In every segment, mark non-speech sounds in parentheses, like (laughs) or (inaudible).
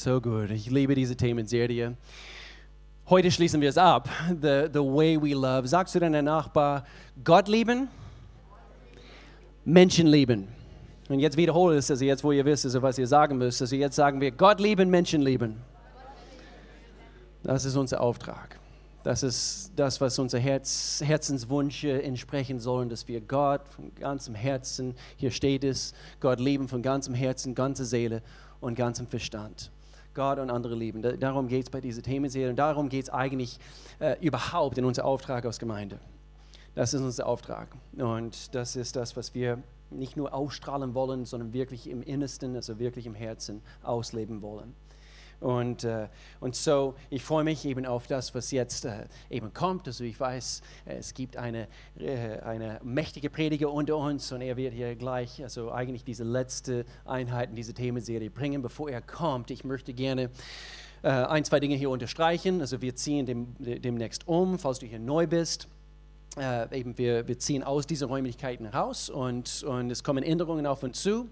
so gut. Ich liebe diese Themenserie. Heute schließen wir es ab. The, the way we love. Sagst du deinem Nachbar, Gott lieben, Menschen lieben. Und jetzt wiederhole es, also jetzt, wo ihr wisst, also was ihr sagen müsst. Also jetzt sagen wir, Gott lieben, Menschen lieben. Das ist unser Auftrag. Das ist das, was unser Herz, Herzenswünsche entsprechen sollen, dass wir Gott von ganzem Herzen, hier steht es, Gott lieben von ganzem Herzen, ganzer Seele und ganzem Verstand. Gott und andere lieben. Darum geht es bei dieser Themenserie und darum geht es eigentlich äh, überhaupt in unser Auftrag als Gemeinde. Das ist unser Auftrag und das ist das, was wir nicht nur ausstrahlen wollen, sondern wirklich im Innersten, also wirklich im Herzen ausleben wollen. Und, äh, und so, ich freue mich eben auf das, was jetzt äh, eben kommt. Also ich weiß, es gibt eine, äh, eine mächtige Prediger unter uns und er wird hier gleich, also eigentlich diese letzte Einheit in diese Themenserie bringen. Bevor er kommt, ich möchte gerne äh, ein, zwei Dinge hier unterstreichen. Also wir ziehen dem, demnächst um, falls du hier neu bist äh, eben wir, wir ziehen aus diesen Räumlichkeiten raus und, und es kommen Änderungen auf uns zu.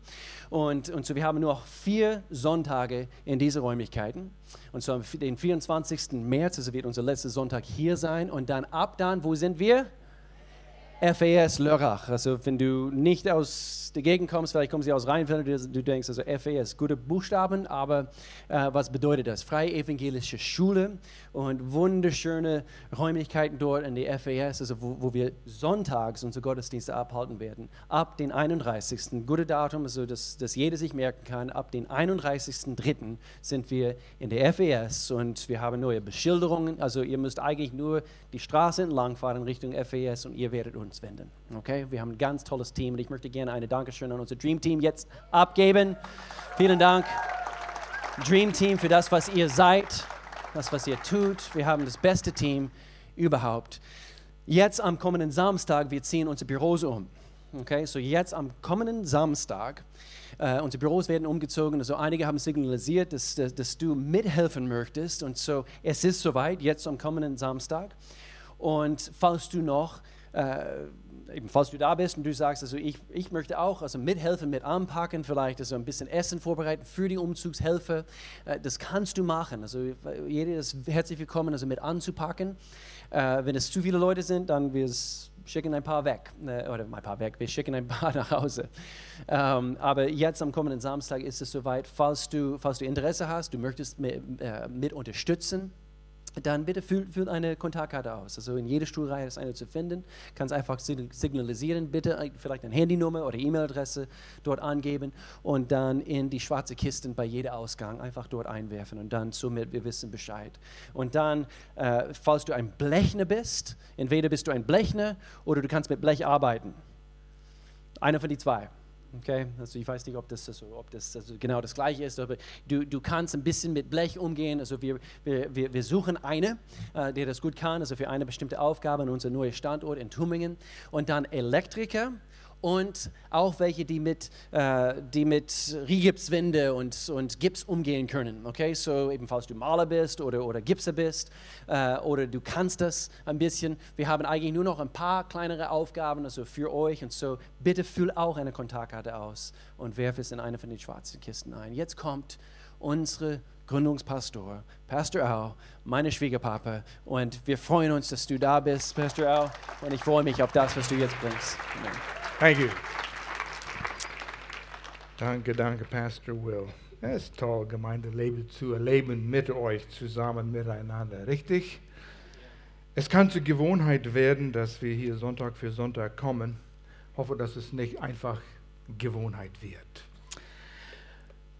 Und, und so wir haben nur noch vier Sonntage in diesen Räumlichkeiten. Und so am den 24. März, also wird unser letzter Sonntag hier sein. Und dann ab dann, wo sind wir? FAS Lörrach. Also wenn du nicht aus der Gegend kommst, vielleicht kommst du aus Rheinfeld, du, du denkst, also FAS, gute Buchstaben, aber äh, was bedeutet das? Freie Evangelische Schule und wunderschöne Räumlichkeiten dort in der FAS, also wo, wo wir sonntags unsere Gottesdienste abhalten werden. Ab den 31. Gute Datum, also dass, dass jeder sich merken kann, ab den 31.03. sind wir in der FAS und wir haben neue Beschilderungen. Also ihr müsst eigentlich nur die Straße entlang fahren Richtung FAS und ihr werdet uns uns wenden. Okay? Wir haben ein ganz tolles Team und ich möchte gerne eine Dankeschön an unser Dream Team jetzt abgeben. Vielen Dank, Dream Team, für das, was ihr seid, das, was ihr tut. Wir haben das beste Team überhaupt. Jetzt am kommenden Samstag, wir ziehen unsere Büros um. Okay, so jetzt am kommenden Samstag, äh, unsere Büros werden umgezogen. Also einige haben signalisiert, dass, dass, dass, du mithelfen möchtest. Und so, es ist soweit, jetzt am kommenden Samstag. Und falls du noch äh, eben falls du da bist und du sagst, also ich, ich möchte auch also mithelfen, mit anpacken, vielleicht also ein bisschen Essen vorbereiten für die Umzugshelfer, äh, das kannst du machen. Also jeder ist herzlich willkommen, also mit anzupacken. Äh, wenn es zu viele Leute sind, dann wir schicken ein paar weg äh, oder ein paar weg, wir schicken ein (laughs) paar nach Hause. Ähm, aber jetzt am kommenden Samstag ist es soweit, falls du, falls du Interesse hast, du möchtest mit, äh, mit unterstützen dann bitte füll, füll, eine Kontaktkarte aus. Also in jeder Stuhlreihe ist eine zu finden. Kannst einfach signalisieren, bitte vielleicht eine Handynummer oder E-Mail-Adresse dort angeben und dann in die schwarze Kiste bei jedem Ausgang einfach dort einwerfen und dann somit wir wissen Bescheid. Und dann, äh, falls du ein Blechner bist, entweder bist du ein Blechner oder du kannst mit Blech arbeiten. Einer von die zwei. Okay, also ich weiß nicht, ob das, also, ob das also genau das Gleiche ist, aber du, du kannst ein bisschen mit Blech umgehen. Also wir, wir, wir suchen eine, äh, der das gut kann, also für eine bestimmte Aufgabe an unserem neuen Standort in Tübingen. Und dann Elektriker und auch welche, die mit, äh, mit Rigipswände und, und Gips umgehen können. Okay, so ebenfalls du Maler bist oder, oder Gipser bist äh, oder du kannst das ein bisschen. Wir haben eigentlich nur noch ein paar kleinere Aufgaben also für euch und so bitte füll auch eine Kontaktkarte aus und werf es in eine von den schwarzen Kisten ein. Jetzt kommt unsere Gründungspastor, Pastor Al, meine Schwiegerpapa. Und wir freuen uns, dass du da bist, Pastor Al. Und ich freue mich auf das, was du jetzt bringst. Amen. Thank you. Danke, danke, Pastor Will. Es ist toll, Gemeindeleben zu erleben mit euch zusammen miteinander, richtig? Es kann zur Gewohnheit werden, dass wir hier Sonntag für Sonntag kommen. Ich hoffe, dass es nicht einfach Gewohnheit wird.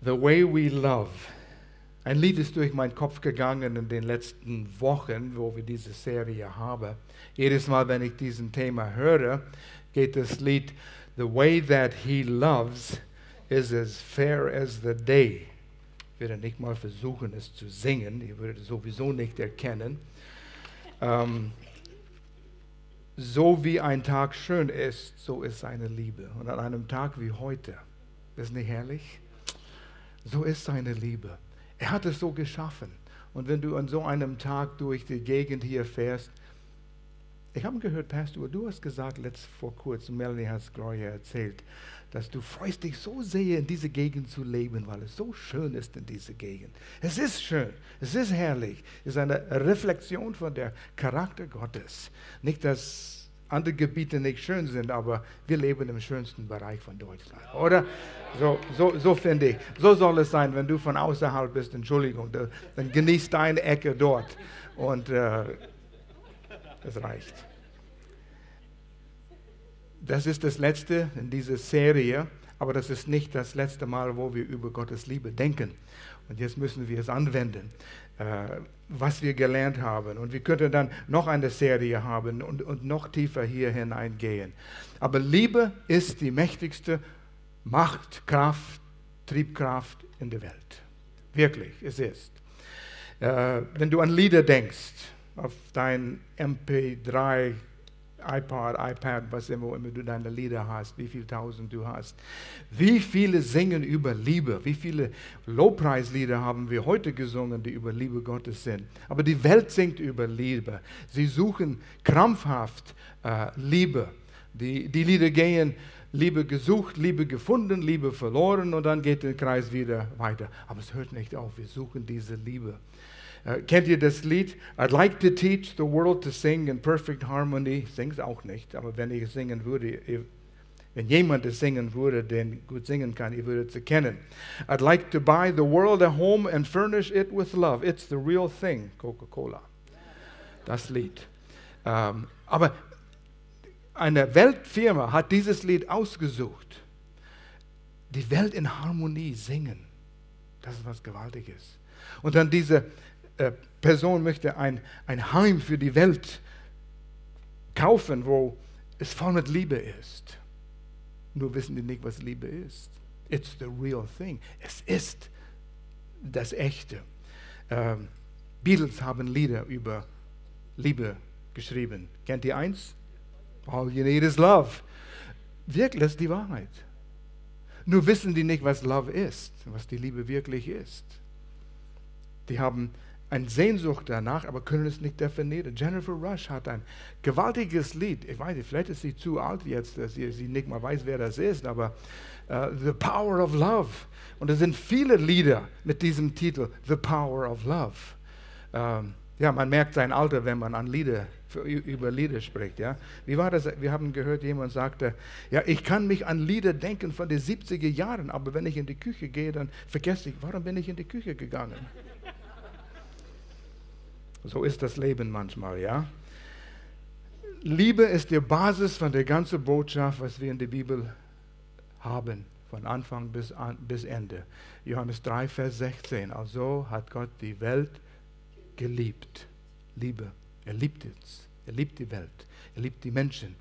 The Way We Love. Ein Lied ist durch meinen Kopf gegangen in den letzten Wochen, wo wir diese Serie haben. Jedes Mal, wenn ich diesen Thema höre, geht das Lied The way that he loves is as fair as the day. Ich werde nicht mal versuchen, es zu singen. Ihr würdet es sowieso nicht erkennen. Ähm, so wie ein Tag schön ist, so ist seine Liebe. Und an einem Tag wie heute, ist nicht herrlich? So ist seine Liebe. Er hat es so geschaffen. Und wenn du an so einem Tag durch die Gegend hier fährst, Ich habe gehört, Pastor, du hast gesagt, letzt vor kurzem, Melanie hat es Gloria erzählt, dass du freust dich so sehr, in diese Gegend zu leben, weil es so schön ist in dieser Gegend. Es ist schön, es ist herrlich, es ist eine Reflexion von der Charakter Gottes. Nicht, dass andere Gebiete nicht schön sind, aber wir leben im schönsten Bereich von Deutschland, oder? So, so, so finde ich. So soll es sein, wenn du von außerhalb bist, Entschuldigung, dann genießt deine Ecke dort und äh, das reicht. Das ist das letzte in dieser Serie, aber das ist nicht das letzte Mal, wo wir über Gottes Liebe denken. Und jetzt müssen wir es anwenden, äh, was wir gelernt haben. Und wir könnten dann noch eine Serie haben und, und noch tiefer hier hineingehen. Aber Liebe ist die mächtigste Macht, Kraft, Triebkraft in der Welt. Wirklich, es ist. Äh, wenn du an Lieder denkst, auf dein MP3 iPod, iPad, was immer, immer du deine Lieder hast, wie viele tausend du hast. Wie viele singen über Liebe? Wie viele Lobpreislieder haben wir heute gesungen, die über Liebe Gottes sind? Aber die Welt singt über Liebe. Sie suchen krampfhaft äh, Liebe. Die, die Lieder gehen Liebe gesucht, Liebe gefunden, Liebe verloren und dann geht der Kreis wieder weiter. Aber es hört nicht auf, wir suchen diese Liebe. Uh, kennt ihr das Lied? I'd like to teach the world to sing in perfect harmony. Sing's auch nicht, aber wenn ich singen würde, wenn jemand es singen würde, der gut singen kann, ihr würdet es erkennen. I'd like to buy the world a home and furnish it with love. It's the real thing, Coca-Cola. Das Lied. Ähm, aber eine Weltfirma hat dieses Lied ausgesucht. Die Welt in Harmonie singen. Das ist was Gewaltiges. Und dann diese äh, Person möchte ein, ein Heim für die Welt kaufen, wo es voll mit Liebe ist. Nur wissen die nicht, was Liebe ist. It's the real thing. Es ist das Echte. Ähm, Beatles haben Lieder über Liebe geschrieben. Kennt ihr eins? All you need is love. Wirklich, das ist die Wahrheit. Nur wissen die nicht, was Love ist, was die Liebe wirklich ist. Die haben eine Sehnsucht danach, aber können es nicht definieren. Jennifer Rush hat ein gewaltiges Lied. Ich weiß nicht, vielleicht ist sie zu alt jetzt, dass sie, sie nicht mal weiß, wer das ist, aber uh, The Power of Love. Und es sind viele Lieder mit diesem Titel, The Power of Love. Ähm, ja, man merkt sein Alter, wenn man an Lieder, über Lieder spricht. Ja? Wie war das? Wir haben gehört, jemand sagte, ja, ich kann mich an Lieder denken von den 70er Jahren, aber wenn ich in die Küche gehe, dann vergesse ich, warum bin ich in die Küche gegangen? So ist das Leben manchmal, ja. Liebe ist die Basis von der ganzen Botschaft, was wir in der Bibel haben, von Anfang bis, an, bis Ende. Johannes 3, Vers 16. Also hat Gott die Welt geliebt. Liebe. Er liebt es. Er liebt die Welt. Er liebt die Menschen.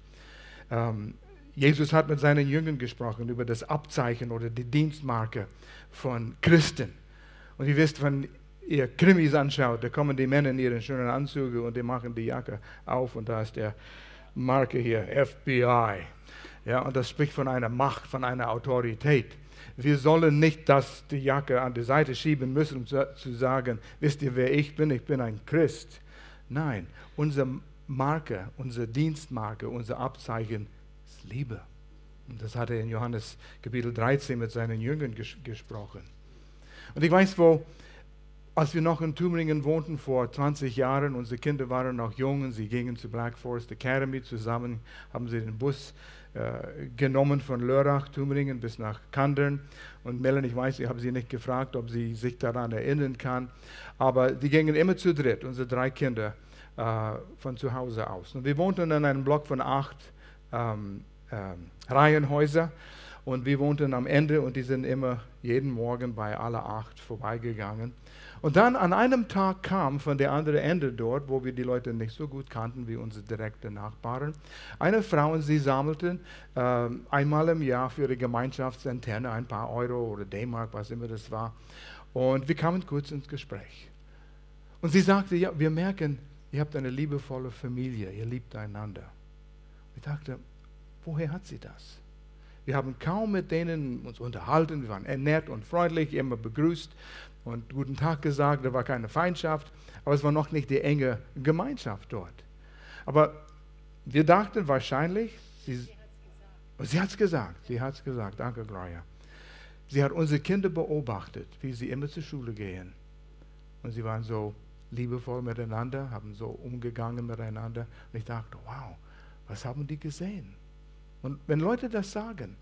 Ähm, Jesus hat mit seinen Jüngern gesprochen über das Abzeichen oder die Dienstmarke von Christen. Und ihr wisst, wenn ihr Krimis anschaut, da kommen die Männer in ihren schönen Anzüge und die machen die Jacke auf und da ist der Marke hier, FBI. Ja, und das spricht von einer Macht, von einer Autorität. Wir sollen nicht das, die Jacke an die Seite schieben müssen, um zu, zu sagen, wisst ihr, wer ich bin? Ich bin ein Christ. Nein, unsere Marke, unsere Dienstmarke, unser Abzeichen ist Liebe. Und das hat er in Johannes Kapitel 13 mit seinen Jüngern ges gesprochen. Und ich weiß, wo als wir noch in Tübingen wohnten vor 20 Jahren, unsere Kinder waren noch jung und sie gingen zur Black Forest Academy zusammen, haben sie den Bus äh, genommen von Lörrach, Tübingen bis nach Kandern. Und Melanie, ich weiß, ich habe sie nicht gefragt, ob sie sich daran erinnern kann, aber die gingen immer zu dritt, unsere drei Kinder, äh, von zu Hause aus. Und wir wohnten in einem Block von acht ähm, ähm, Reihenhäusern. Und wir wohnten am Ende und die sind immer jeden Morgen bei alle acht vorbeigegangen. Und dann an einem Tag kam von der anderen Ende dort, wo wir die Leute nicht so gut kannten wie unsere direkten Nachbarn, eine Frau und sie sammelten äh, einmal im Jahr für ihre Gemeinschaftsantenne ein paar Euro oder D-Mark, was immer das war. Und wir kamen kurz ins Gespräch. Und sie sagte, ja, wir merken, ihr habt eine liebevolle Familie, ihr liebt einander. Ich dachte, woher hat sie das? Wir haben kaum mit denen uns unterhalten, wir waren nett und freundlich, immer begrüßt und guten Tag gesagt, da war keine Feindschaft, aber es war noch nicht die enge Gemeinschaft dort. Aber wir dachten wahrscheinlich, sie, sie hat es gesagt, sie hat es gesagt, danke Gloria. Sie hat unsere Kinder beobachtet, wie sie immer zur Schule gehen. Und sie waren so liebevoll miteinander, haben so umgegangen miteinander. Und ich dachte, wow, was haben die gesehen? Und wenn Leute das sagen,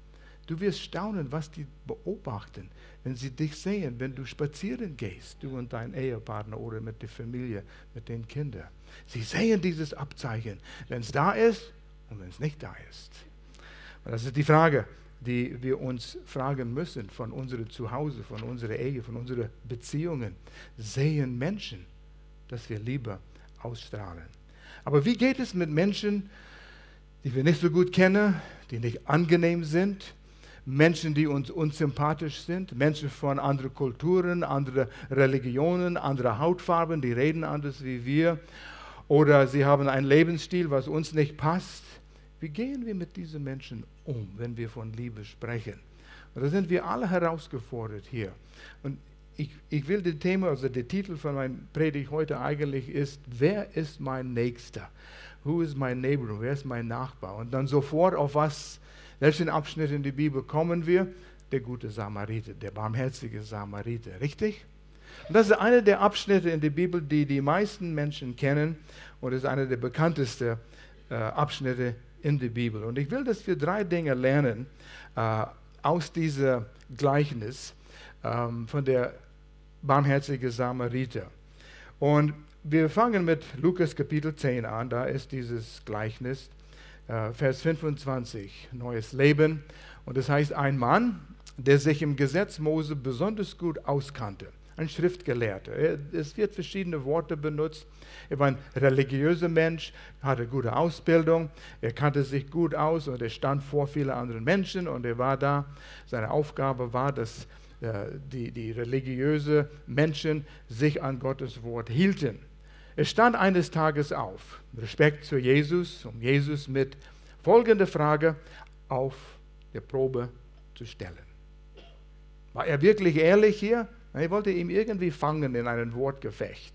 du wirst staunen, was die beobachten, wenn sie dich sehen, wenn du spazieren gehst, du und dein Ehepartner oder mit der Familie, mit den Kindern. Sie sehen dieses Abzeichen, wenn es da ist und wenn es nicht da ist. Und das ist die Frage, die wir uns fragen müssen von unserem Zuhause, von unserer Ehe, von unseren Beziehungen. Sehen Menschen, dass wir Liebe ausstrahlen. Aber wie geht es mit Menschen, die wir nicht so gut kennen, die nicht angenehm sind, Menschen, die uns unsympathisch sind, Menschen von anderen Kulturen, anderen Religionen, anderen Hautfarben, die reden anders wie wir oder sie haben einen Lebensstil, was uns nicht passt. Wie gehen wir mit diesen Menschen um, wenn wir von Liebe sprechen? Und da sind wir alle herausgefordert hier. Und ich, ich will das Thema, also der Titel von meinem Predigt heute eigentlich ist, wer ist mein Nächster? Who is my neighbor? Wer ist mein Nachbar? Und dann sofort auf was, welchen Abschnitt in die Bibel kommen wir? Der gute Samariter, der barmherzige Samariter, richtig? Und das ist einer der Abschnitte in der Bibel, die die meisten Menschen kennen und ist einer der bekanntesten äh, Abschnitte in der Bibel. Und ich will, dass wir drei Dinge lernen äh, aus diesem Gleichnis ähm, von der barmherzigen Samariter. Und wir fangen mit Lukas Kapitel 10 an, da ist dieses Gleichnis, äh, Vers 25, neues Leben. Und das heißt, ein Mann, der sich im Gesetz Mose besonders gut auskannte ein Schriftgelehrter. Es wird verschiedene Worte benutzt. Er war ein religiöser Mensch, hatte gute Ausbildung, er kannte sich gut aus und er stand vor vielen anderen Menschen und er war da. Seine Aufgabe war, dass äh, die, die religiösen Menschen sich an Gottes Wort hielten. Er stand eines Tages auf, Respekt zu Jesus, um Jesus mit folgender Frage auf der Probe zu stellen. War er wirklich ehrlich hier? Er wollte ihn irgendwie fangen in einem Wortgefecht.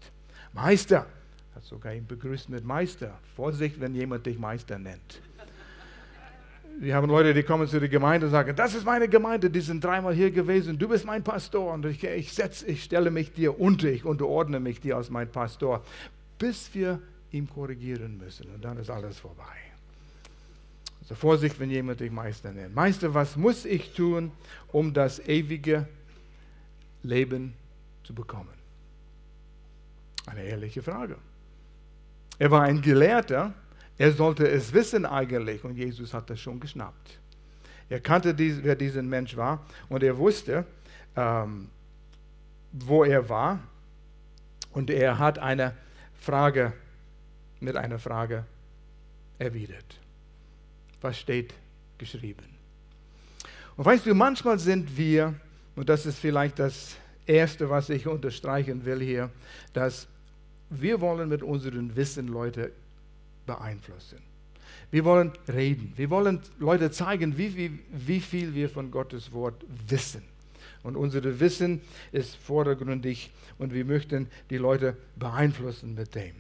Meister, hat sogar ihn begrüßt mit Meister. Vorsicht, wenn jemand dich Meister nennt. Wir haben Leute, die kommen zu der Gemeinde und sagen, das ist meine Gemeinde, die sind dreimal hier gewesen, du bist mein Pastor und ich, ich, setz, ich stelle mich dir unter, ich unterordne mich dir als mein Pastor, bis wir ihn korrigieren müssen und dann ist alles vorbei. Also Vorsicht, wenn jemand dich Meister nennt. Meister, was muss ich tun, um das ewige Leben zu bekommen? Eine ehrliche Frage. Er war ein Gelehrter, er sollte es wissen eigentlich und Jesus hat das schon geschnappt. Er kannte, dies, wer dieser Mensch war und er wusste, ähm, wo er war und er hat eine Frage mit einer Frage erwidert. Was steht geschrieben? Und weißt du, manchmal sind wir und das ist vielleicht das Erste, was ich unterstreichen will hier, dass wir wollen mit unserem Wissen Leute beeinflussen. Wir wollen reden. Wir wollen Leute zeigen, wie, wie, wie viel wir von Gottes Wort wissen. Und unser Wissen ist vordergründig und wir möchten die Leute beeinflussen mit dem.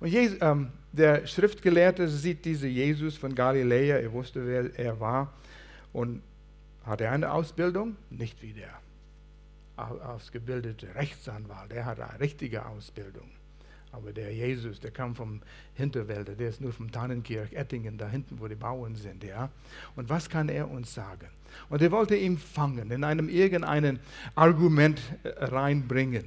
Und Jesus, ähm, der Schriftgelehrte sieht diesen Jesus von Galiläa, er wusste, wer er war. Und hat er eine Ausbildung? Nicht wie der ausgebildete Rechtsanwalt, der hat eine richtige Ausbildung. Aber der Jesus, der kam vom Hinterwälder, der ist nur vom Tannenkirch, Ettingen, da hinten, wo die Bauern sind. Ja? Und was kann er uns sagen? Und er wollte ihn fangen, in einem irgendeinen Argument äh, reinbringen.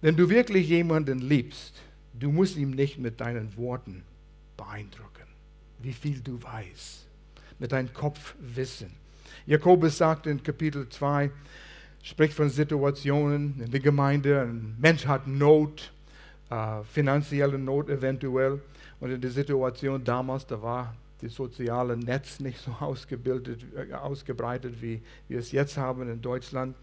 Wenn du wirklich jemanden liebst, du musst ihn nicht mit deinen Worten beeindrucken, wie viel du weißt, mit deinem Kopf wissen. Jakobus sagt in Kapitel 2, spricht von Situationen in der Gemeinde, ein Mensch hat Not, äh, finanzielle Not eventuell. Und in der Situation damals, da war das soziale Netz nicht so ausgebildet, äh, ausgebreitet, wie wir es jetzt haben in Deutschland.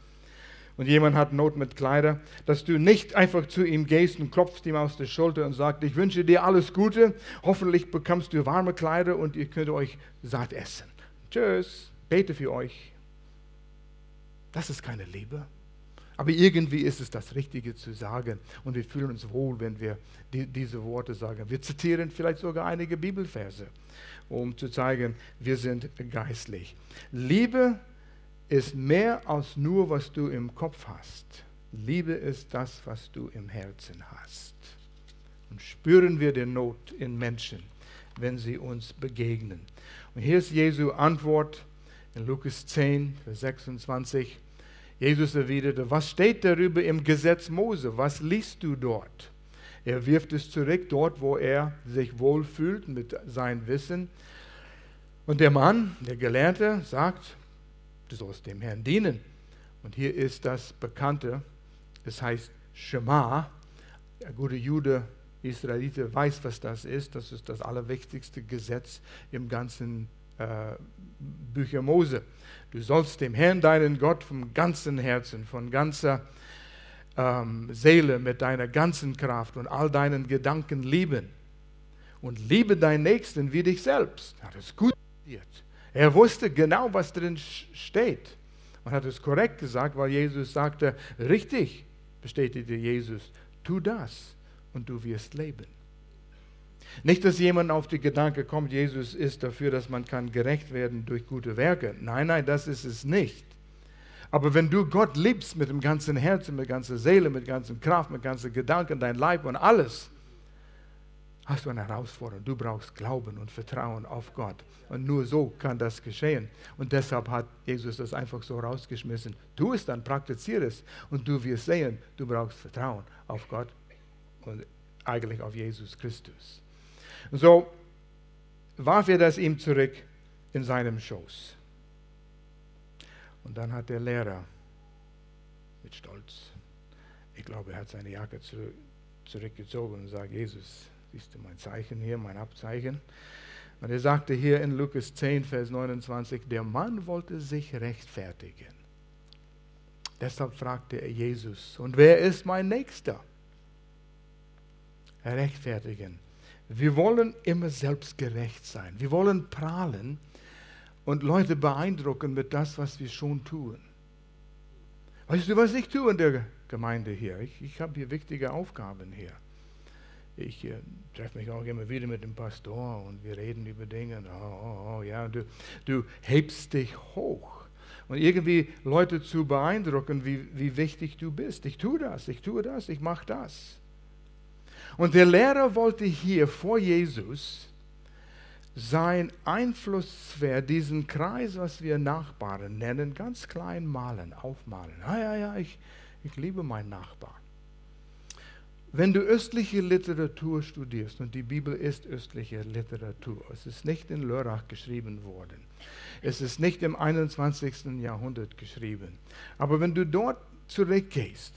Und jemand hat Not mit Kleider, dass du nicht einfach zu ihm gehst und klopfst ihm aus der Schulter und sagst, ich wünsche dir alles Gute, hoffentlich bekommst du warme Kleider und ihr könnt euch satt essen. Tschüss bete für euch. Das ist keine Liebe. Aber irgendwie ist es das Richtige zu sagen und wir fühlen uns wohl, wenn wir die, diese Worte sagen. Wir zitieren vielleicht sogar einige Bibelverse, um zu zeigen, wir sind geistlich. Liebe ist mehr als nur, was du im Kopf hast. Liebe ist das, was du im Herzen hast. Und spüren wir die Not in Menschen, wenn sie uns begegnen. Und hier ist Jesu Antwort in Lukas 10, Vers 26. Jesus erwiderte, was steht darüber im Gesetz Mose? Was liest du dort? Er wirft es zurück, dort, wo er sich wohlfühlt mit seinem Wissen. Und der Mann, der Gelernte, sagt, du sollst dem Herrn dienen. Und hier ist das Bekannte, es heißt Shema. Der gute Jude, Israelite weiß, was das ist. Das ist das allerwichtigste Gesetz im ganzen Bücher Mose. Du sollst dem Herrn, deinen Gott, vom ganzen Herzen, von ganzer ähm, Seele, mit deiner ganzen Kraft und all deinen Gedanken lieben. Und liebe deinen Nächsten wie dich selbst. Hat es gut er wusste genau, was drin steht und hat es korrekt gesagt, weil Jesus sagte, richtig, bestätigte Jesus, tu das und du wirst leben. Nicht, dass jemand auf die Gedanke kommt, Jesus ist dafür, dass man kann gerecht werden durch gute Werke. Nein, nein, das ist es nicht. Aber wenn du Gott liebst mit dem ganzen Herzen, mit ganzer Seele, mit ganzer Kraft, mit ganzen Gedanken, dein Leib und alles, hast du eine Herausforderung. Du brauchst Glauben und Vertrauen auf Gott. Und nur so kann das geschehen. Und deshalb hat Jesus das einfach so rausgeschmissen. Tu es dann, praktiziere es und du wirst sehen, du brauchst Vertrauen auf Gott und eigentlich auf Jesus Christus. So warf er das ihm zurück in seinem Schoß. Und dann hat der Lehrer mit Stolz, ich glaube, er hat seine Jacke zurückgezogen und sagt, Jesus, Siehst du mein Zeichen hier, mein Abzeichen? Und er sagte hier in Lukas 10, Vers 29, der Mann wollte sich rechtfertigen. Deshalb fragte er Jesus, und wer ist mein Nächster? Rechtfertigen. Wir wollen immer selbstgerecht sein. Wir wollen prahlen und Leute beeindrucken mit das, was wir schon tun. Weißt du, was ich tue in der Gemeinde hier? Ich, ich habe hier wichtige Aufgaben hier. Ich äh, treffe mich auch immer wieder mit dem Pastor und wir reden über Dinge. Oh, oh, oh, ja, du, du hebst dich hoch. Und irgendwie Leute zu beeindrucken, wie, wie wichtig du bist. Ich tue das, ich tue das, ich mache das. Und der Lehrer wollte hier vor Jesus sein Einflusssphäre, diesen Kreis, was wir Nachbarn nennen, ganz klein malen, aufmalen. Ah ja, ja, ich, ich liebe meinen Nachbarn. Wenn du östliche Literatur studierst, und die Bibel ist östliche Literatur, es ist nicht in Lörrach geschrieben worden, es ist nicht im 21. Jahrhundert geschrieben, aber wenn du dort zurückgehst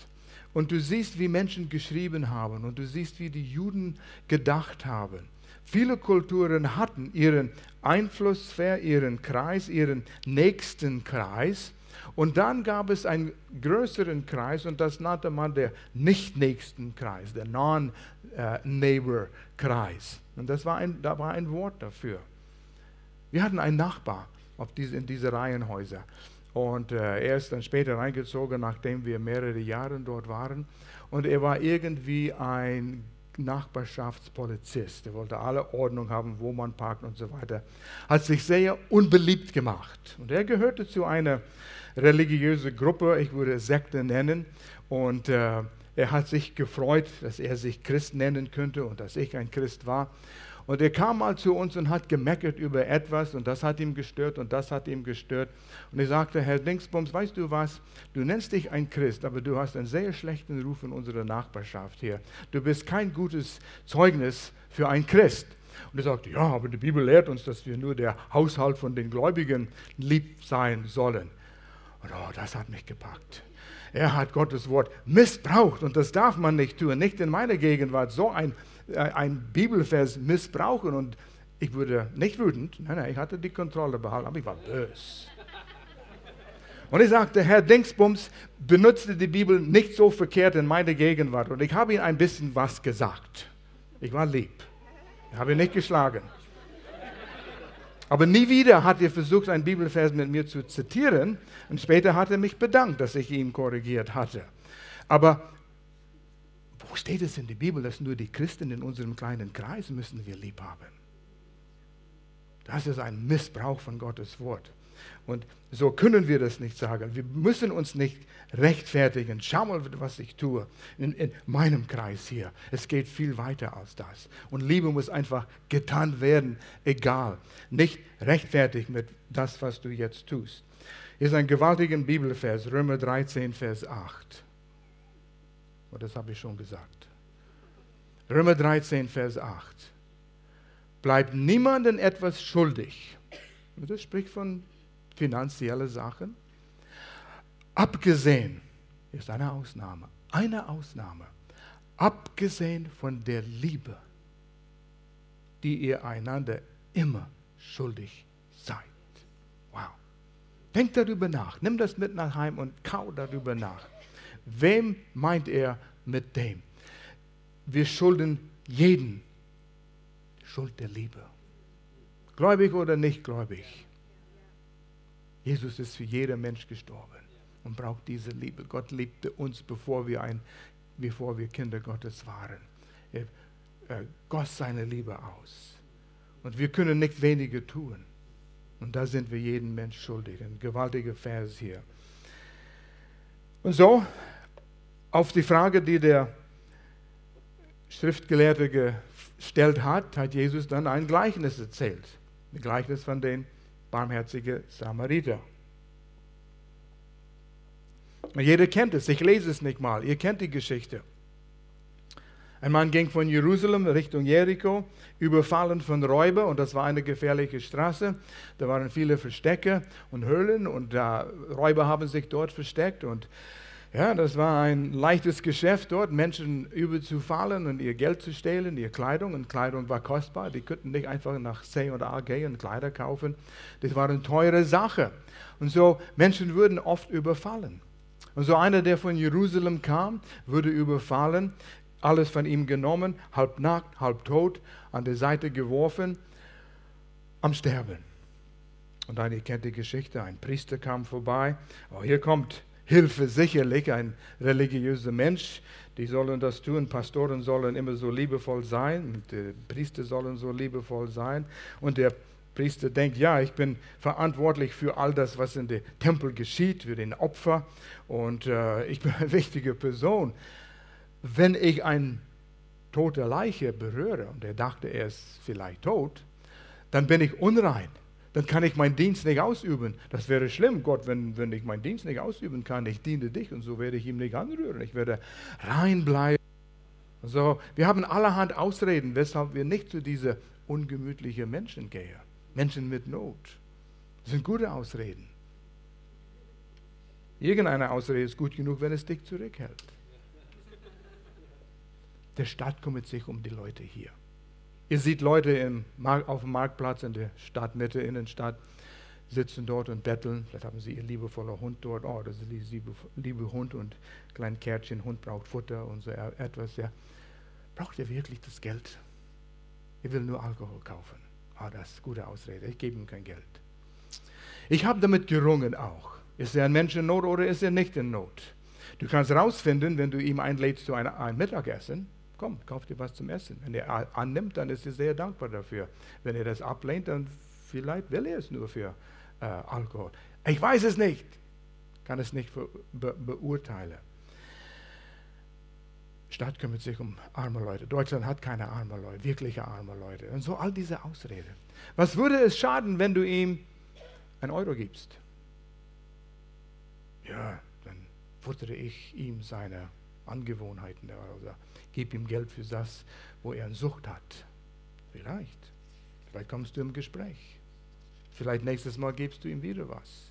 und du siehst, wie Menschen geschrieben haben und du siehst, wie die Juden gedacht haben, viele Kulturen hatten ihren Einflusssphäre, ihren Kreis, ihren nächsten Kreis, und dann gab es einen größeren Kreis und das nannte man der nicht-nächsten Kreis, der Non-Neighbor-Kreis. Und das war ein, da war ein Wort dafür. Wir hatten einen Nachbar auf diese, in diese Reihenhäuser. Und äh, er ist dann später reingezogen, nachdem wir mehrere Jahre dort waren. Und er war irgendwie ein Nachbarschaftspolizist. Er wollte alle Ordnung haben, wo man parkt und so weiter. Hat sich sehr unbeliebt gemacht. Und er gehörte zu einer religiöse Gruppe, ich würde Sekte nennen. Und äh, er hat sich gefreut, dass er sich Christ nennen könnte und dass ich ein Christ war. Und er kam mal zu uns und hat gemeckert über etwas und das hat ihm gestört und das hat ihm gestört. Und er sagte, Herr Dingsbums, weißt du was, du nennst dich ein Christ, aber du hast einen sehr schlechten Ruf in unserer Nachbarschaft hier. Du bist kein gutes Zeugnis für ein Christ. Und er sagte, ja, aber die Bibel lehrt uns, dass wir nur der Haushalt von den Gläubigen lieb sein sollen. Und oh, das hat mich gepackt. Er hat Gottes Wort missbraucht und das darf man nicht tun. Nicht in meiner Gegenwart so ein, äh, ein Bibelvers missbrauchen und ich wurde nicht wütend, nein, nein, ich hatte die Kontrolle behalten, aber ich war böse. Und ich sagte, Herr Dingsbums benutzte die Bibel nicht so verkehrt in meiner Gegenwart. Und ich habe ihm ein bisschen was gesagt. Ich war lieb. Ich habe ihn nicht geschlagen. Aber nie wieder hat er versucht, einen Bibelvers mit mir zu zitieren. Und später hat er mich bedankt, dass ich ihn korrigiert hatte. Aber wo steht es in der Bibel, dass nur die Christen in unserem kleinen Kreis müssen wir lieb haben? Das ist ein Missbrauch von Gottes Wort. Und so können wir das nicht sagen. Wir müssen uns nicht rechtfertigen. Schau mal, was ich tue in, in, meinem Kreis hier. Es geht viel weiter als das. Und Liebe muss einfach getan werden, egal. Nicht rechtfertigt mit das, was du jetzt tust. Hier ist ein gewaltiger Bibelvers, Römer 13, Vers 8. Oh, das habe ich schon gesagt. Römer 13, Vers 8. Bleibt niemandem etwas schuldig. Das spricht von finanziellen Sachen. Abgesehen, ist eine Ausnahme, eine Ausnahme, abgesehen von der Liebe, die ihr einander immer schuldig seid. Wow. Denkt darüber nach, nimm das mit nach Heim und kau darüber nach. Wem meint er mit dem? Wir schulden jeden Schuld der Liebe. Gläubig oder nicht gläubig. Jesus ist für jeden Mensch gestorben und braucht diese Liebe. Gott liebte uns, bevor wir, ein, bevor wir Kinder Gottes waren. Er, er goss seine Liebe aus. Und wir können nicht weniger tun. Und da sind wir jedem Mensch schuldig. Ein gewaltiger Vers hier. Und so, auf die Frage, die der Schriftgelehrte gestellt hat, hat Jesus dann ein Gleichnis erzählt. Ein Gleichnis von den barmherzigen Samariter. Jeder kennt es, ich lese es nicht mal, ihr kennt die Geschichte. Ein Mann ging von Jerusalem Richtung Jericho, überfallen von Räubern und das war eine gefährliche Straße. Da waren viele Verstecke und Höhlen und äh, Räuber haben sich dort versteckt und ja, das war ein leichtes Geschäft dort, Menschen überzufallen und ihr Geld zu stehlen, ihre Kleidung. Und Kleidung war kostbar. Die könnten nicht einfach nach C oder A gehen und Kleider kaufen. Das war eine teure Sache. Und so, Menschen wurden oft überfallen. Und so einer, der von Jerusalem kam, wurde überfallen, alles von ihm genommen, halb nackt, halb tot, an der Seite geworfen, am Sterben. Und dann, ihr kennt die Geschichte, ein Priester kam vorbei. Oh, hier kommt Hilfe sicherlich, ein religiöser Mensch, die sollen das tun. Pastoren sollen immer so liebevoll sein, die Priester sollen so liebevoll sein. Und der Priester denkt, ja, ich bin verantwortlich für all das, was in dem Tempel geschieht, für den Opfer. Und äh, (laughs) ich bin eine wichtige Person. Wenn ich eine tote Leiche berühre, und er dachte, er ist vielleicht tot, dann bin ich unrein dann kann ich meinen Dienst nicht ausüben. Das wäre schlimm, Gott, wenn, wenn ich meinen Dienst nicht ausüben kann. Ich diene dich und so werde ich ihm nicht anrühren. Ich werde rein bleiben. Also, wir haben allerhand Ausreden, weshalb wir nicht zu diesen ungemütlichen Menschen gehen. Menschen mit Not. Das sind gute Ausreden. Irgendeine Ausrede ist gut genug, wenn es dich zurückhält. Der Staat kümmert sich um die Leute hier. Ihr seht Leute im, auf dem Marktplatz in der Stadtmitte, Innenstadt, sitzen dort und betteln. Vielleicht haben sie ihr liebevoller Hund dort. Oh, das ist ein liebe, liebe Hund und klein Kärtchen. Hund braucht Futter und so etwas. Ja. Braucht ihr wirklich das Geld? Ich will nur Alkohol kaufen. Oh, das ist eine gute Ausrede. Ich gebe ihm kein Geld. Ich habe damit gerungen auch. Ist er ein Mensch in Not oder ist er nicht in Not? Du kannst rausfinden, wenn du ihm einlädst zu einem Mittagessen, komm, kauf dir was zum Essen. Wenn er annimmt, dann ist er sehr dankbar dafür. Wenn er das ablehnt, dann vielleicht will er es nur für äh, Alkohol. Ich weiß es nicht, kann es nicht be beurteilen. Stadt kümmert sich um arme Leute. Deutschland hat keine armen Leute, wirkliche arme Leute. Und so all diese Ausreden. Was würde es schaden, wenn du ihm ein Euro gibst? Ja, dann futtere ich ihm seine Angewohnheiten oder gib ihm Geld für das, wo er eine Sucht hat. Vielleicht. Vielleicht kommst du im Gespräch. Vielleicht nächstes Mal gibst du ihm wieder was.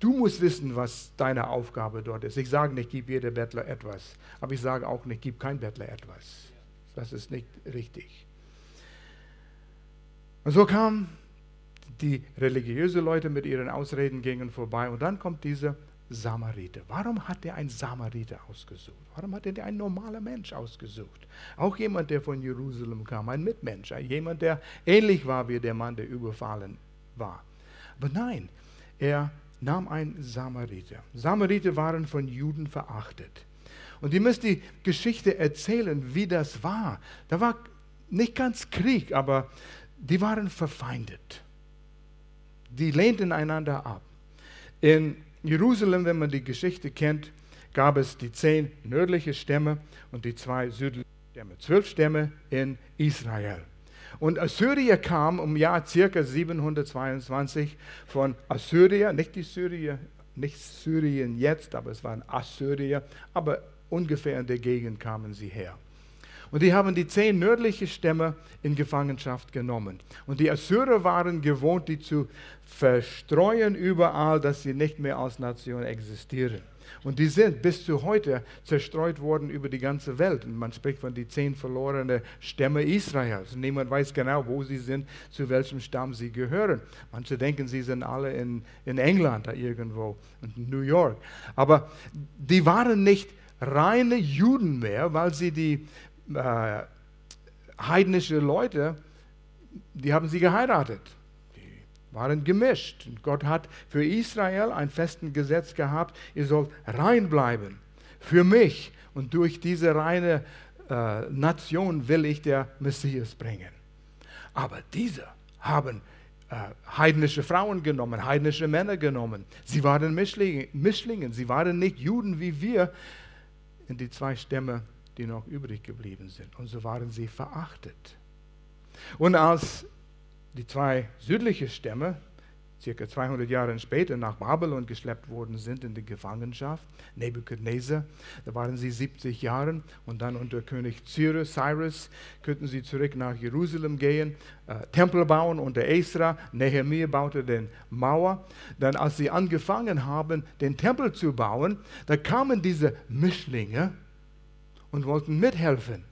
Du musst wissen, was deine Aufgabe dort ist. Ich sage nicht, gib jeder Bettler etwas, aber ich sage auch nicht, gib kein Bettler etwas. Das ist nicht richtig. Und so kamen die religiösen Leute mit ihren Ausreden gingen vorbei und dann kommt dieser Samariter. Warum hat er einen Samariter ausgesucht? Warum hat er einen normalen Mensch ausgesucht? Auch jemand, der von Jerusalem kam, ein Mitmensch, jemand, der ähnlich war wie der Mann, der überfallen war. Aber nein, er nahm einen Samariter. Samariter waren von Juden verachtet. Und die müssen die Geschichte erzählen, wie das war. Da war nicht ganz Krieg, aber die waren verfeindet. Die lehnten einander ab. In Jerusalem, wenn man die Geschichte kennt, gab es die zehn nördliche Stämme und die zwei südliche Stämme. Zwölf Stämme in Israel. Und Assyrier kam um Jahr circa 722 von Assyrier, nicht die Syrier, nicht Syrien jetzt, aber es waren Assyrier, aber ungefähr in der Gegend kamen sie her. Und die haben die zehn nördlichen Stämme in Gefangenschaft genommen. Und die Assyrer waren gewohnt, die zu verstreuen überall, dass sie nicht mehr als Nation existieren. Und die sind bis zu heute zerstreut worden über die ganze Welt. Und man spricht von den zehn verlorenen Stämme Israels. niemand weiß genau, wo sie sind, zu welchem Stamm sie gehören. Manche denken, sie sind alle in, in England da irgendwo, in New York. Aber die waren nicht reine Juden mehr, weil sie die äh, heidnische Leute, die haben sie geheiratet. Die waren gemischt. Und Gott hat für Israel ein festes Gesetz gehabt, ihr sollt rein bleiben. Für mich. Und durch diese reine äh, Nation will ich der Messias bringen. Aber diese haben äh, heidnische Frauen genommen, heidnische Männer genommen. Sie waren Mischlinge, Mischlingen, sie waren nicht Juden wie wir in die zwei Stämme die noch übrig geblieben sind. Und so waren sie verachtet. Und als die zwei südlichen Stämme, circa 200 Jahre später nach Babylon geschleppt worden sind in die Gefangenschaft, Nebuchadnezzar, da waren sie 70 Jahre und dann unter König Cyrus, Cyrus, könnten sie zurück nach Jerusalem gehen, äh, Tempel bauen unter Esra, Nehemiah baute den Mauer. Dann als sie angefangen haben, den Tempel zu bauen, da kamen diese Mischlinge, und wollten mithelfen.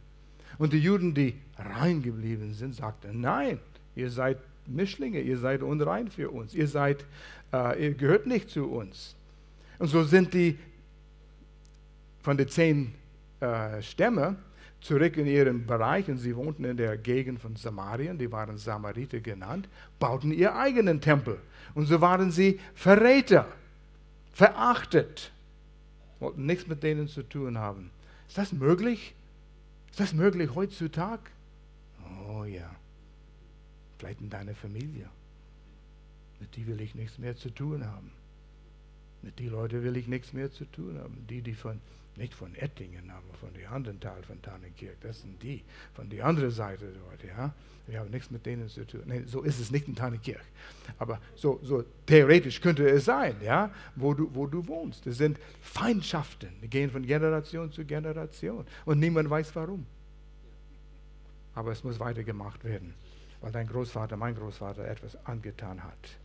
Und die Juden, die rein geblieben sind, sagten, nein, ihr seid Mischlinge, ihr seid unrein für uns, ihr, seid, äh, ihr gehört nicht zu uns. Und so sind die von den zehn äh, Stämmen zurück in ihren Bereich und sie wohnten in der Gegend von Samarien, die waren Samariter genannt, bauten ihr eigenen Tempel. Und so waren sie Verräter, verachtet, wollten nichts mit denen zu tun haben. Ist das möglich? Ist das möglich heutzutage? Oh ja. Vielleicht in deiner Familie. Mit die will ich nichts mehr zu tun haben. Mit die Leute will ich nichts mehr zu tun haben. Die, die von nicht von Ettingen, aber von dem anderen Teil von Tannenkirch. Das sind die, von der anderen Seite dort. Ja? Wir haben nichts mit denen zu tun. Nee, so ist es nicht in Tannenkirch. Aber so, so theoretisch könnte es sein, ja? wo, du, wo du wohnst. Das sind Feindschaften, die gehen von Generation zu Generation. Und niemand weiß warum. Aber es muss weitergemacht werden, weil dein Großvater, mein Großvater etwas angetan hat.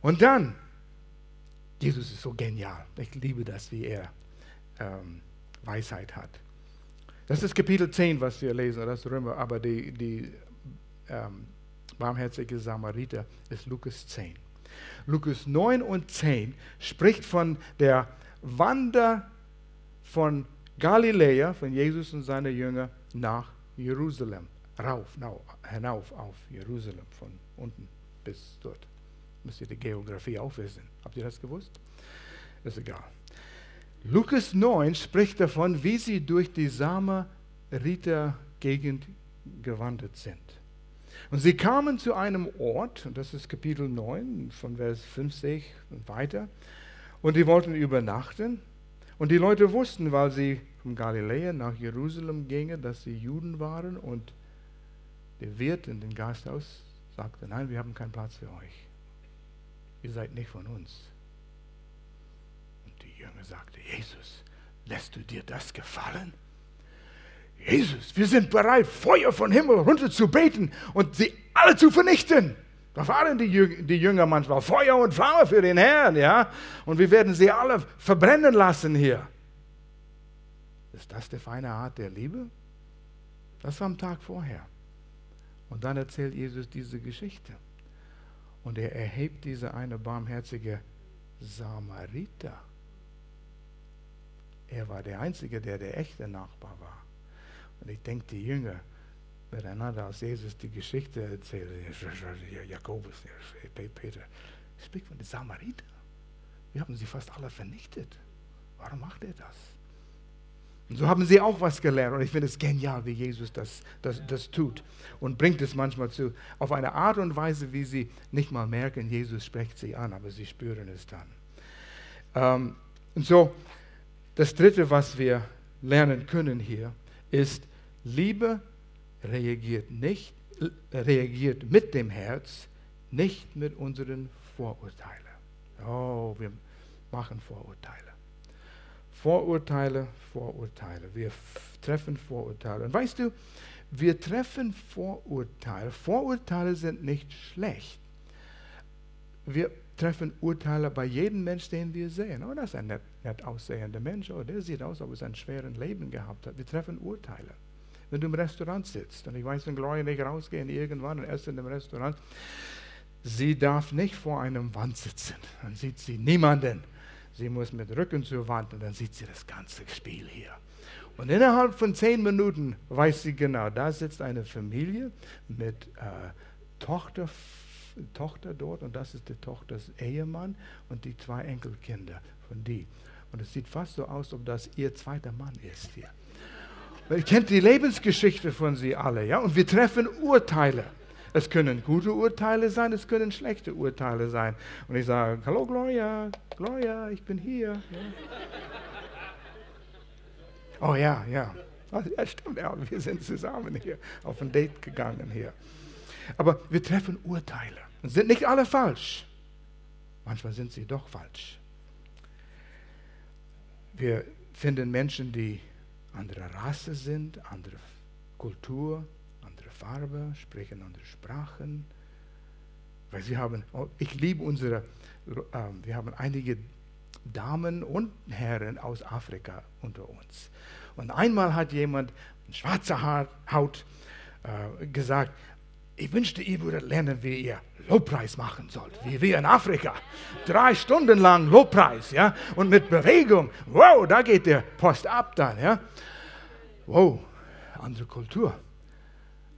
Und dann, Jesus ist so genial. Ich liebe das, wie er ähm, Weisheit hat. Das ist Kapitel 10, was wir lesen, das Römer, aber die, die ähm, barmherzige Samariter ist Lukas 10. Lukas 9 und 10 spricht von der Wander von Galiläa, von Jesus und seinen Jüngern nach Jerusalem, rauf, no, hinauf auf Jerusalem, von unten bis dort. Müsst ihr die Geografie auch wissen. Habt ihr das gewusst? Ist egal. Lukas 9 spricht davon, wie sie durch die Samariter-Gegend gewandert sind. Und sie kamen zu einem Ort, und das ist Kapitel 9, von Vers 50 und weiter, und die wollten übernachten. Und die Leute wussten, weil sie von Galiläa nach Jerusalem gingen, dass sie Juden waren. Und der Wirt in den Gasthaus sagte, nein, wir haben keinen Platz für euch. Ihr seid nicht von uns. Jünger sagte, Jesus, lässt du dir das gefallen? Jesus, wir sind bereit, Feuer von Himmel runter zu beten und sie alle zu vernichten. Da waren die Jünger, die Jünger manchmal Feuer und Flamme für den Herrn, ja? Und wir werden sie alle verbrennen lassen hier. Ist das die feine Art der Liebe? Das war am Tag vorher. Und dann erzählt Jesus diese Geschichte. Und er erhebt diese eine barmherzige Samariter. Er war der Einzige, der der echte Nachbar war. Und ich denke, die Jünger miteinander, als Jesus die Geschichte erzählte, Jakobus, Peter, spricht von den Samaritern. Wir haben sie fast alle vernichtet. Warum macht er das? Und so haben sie auch was gelernt. Und ich finde es genial, wie Jesus das, das, das tut. Und bringt es manchmal zu, auf eine Art und Weise, wie sie nicht mal merken, Jesus spricht sie an, aber sie spüren es dann. Ähm, und so, das Dritte, was wir lernen können hier, ist, Liebe reagiert nicht, reagiert mit dem Herz, nicht mit unseren Vorurteilen. Oh, wir machen Vorurteile. Vorurteile, Vorurteile. Wir treffen Vorurteile. Und weißt du, wir treffen Vorurteile. Vorurteile sind nicht schlecht. Wir treffen Urteile bei jedem Mensch, den wir sehen. Oh, das ist ein nett, nett aussehender Mensch. Oh, der sieht aus, als ob er ein schweres Leben gehabt hat. Wir treffen Urteile. Wenn du im Restaurant sitzt, und ich weiß, wenn Gloria nicht rausgehen irgendwann und essen im Restaurant, sie darf nicht vor einem Wand sitzen. Dann sieht sie niemanden. Sie muss mit Rücken zur Wand und dann sieht sie das ganze Spiel hier. Und innerhalb von zehn Minuten weiß sie genau, da sitzt eine Familie mit äh, Tochter, Tochter dort und das ist die Tochters Ehemann und die zwei Enkelkinder von die. Und es sieht fast so aus, ob das ihr zweiter Mann ist hier. Ihr kennt die Lebensgeschichte von sie alle, ja? Und wir treffen Urteile. Es können gute Urteile sein, es können schlechte Urteile sein. Und ich sage, hallo Gloria, Gloria, ich bin hier. Ja. Oh ja, ja. Ja, stimmt, ja, wir sind zusammen hier auf ein Date gegangen hier. Aber wir treffen Urteile sind nicht alle falsch. Manchmal sind sie doch falsch. Wir finden Menschen, die andere Rasse sind, andere Kultur, Farbe, sprechen andere Sprachen. Weil sie haben, oh, ich liebe unsere, äh, wir haben einige Damen und Herren aus Afrika unter uns. Und einmal hat jemand mit schwarzer Haut äh, gesagt, ich wünschte, ihr würdet lernen, wie ihr Lobpreis machen sollt, wie wir in Afrika. Drei Stunden lang Lobpreis, ja, und mit Bewegung. Wow, da geht der Post ab dann, ja. Wow, andere Kultur.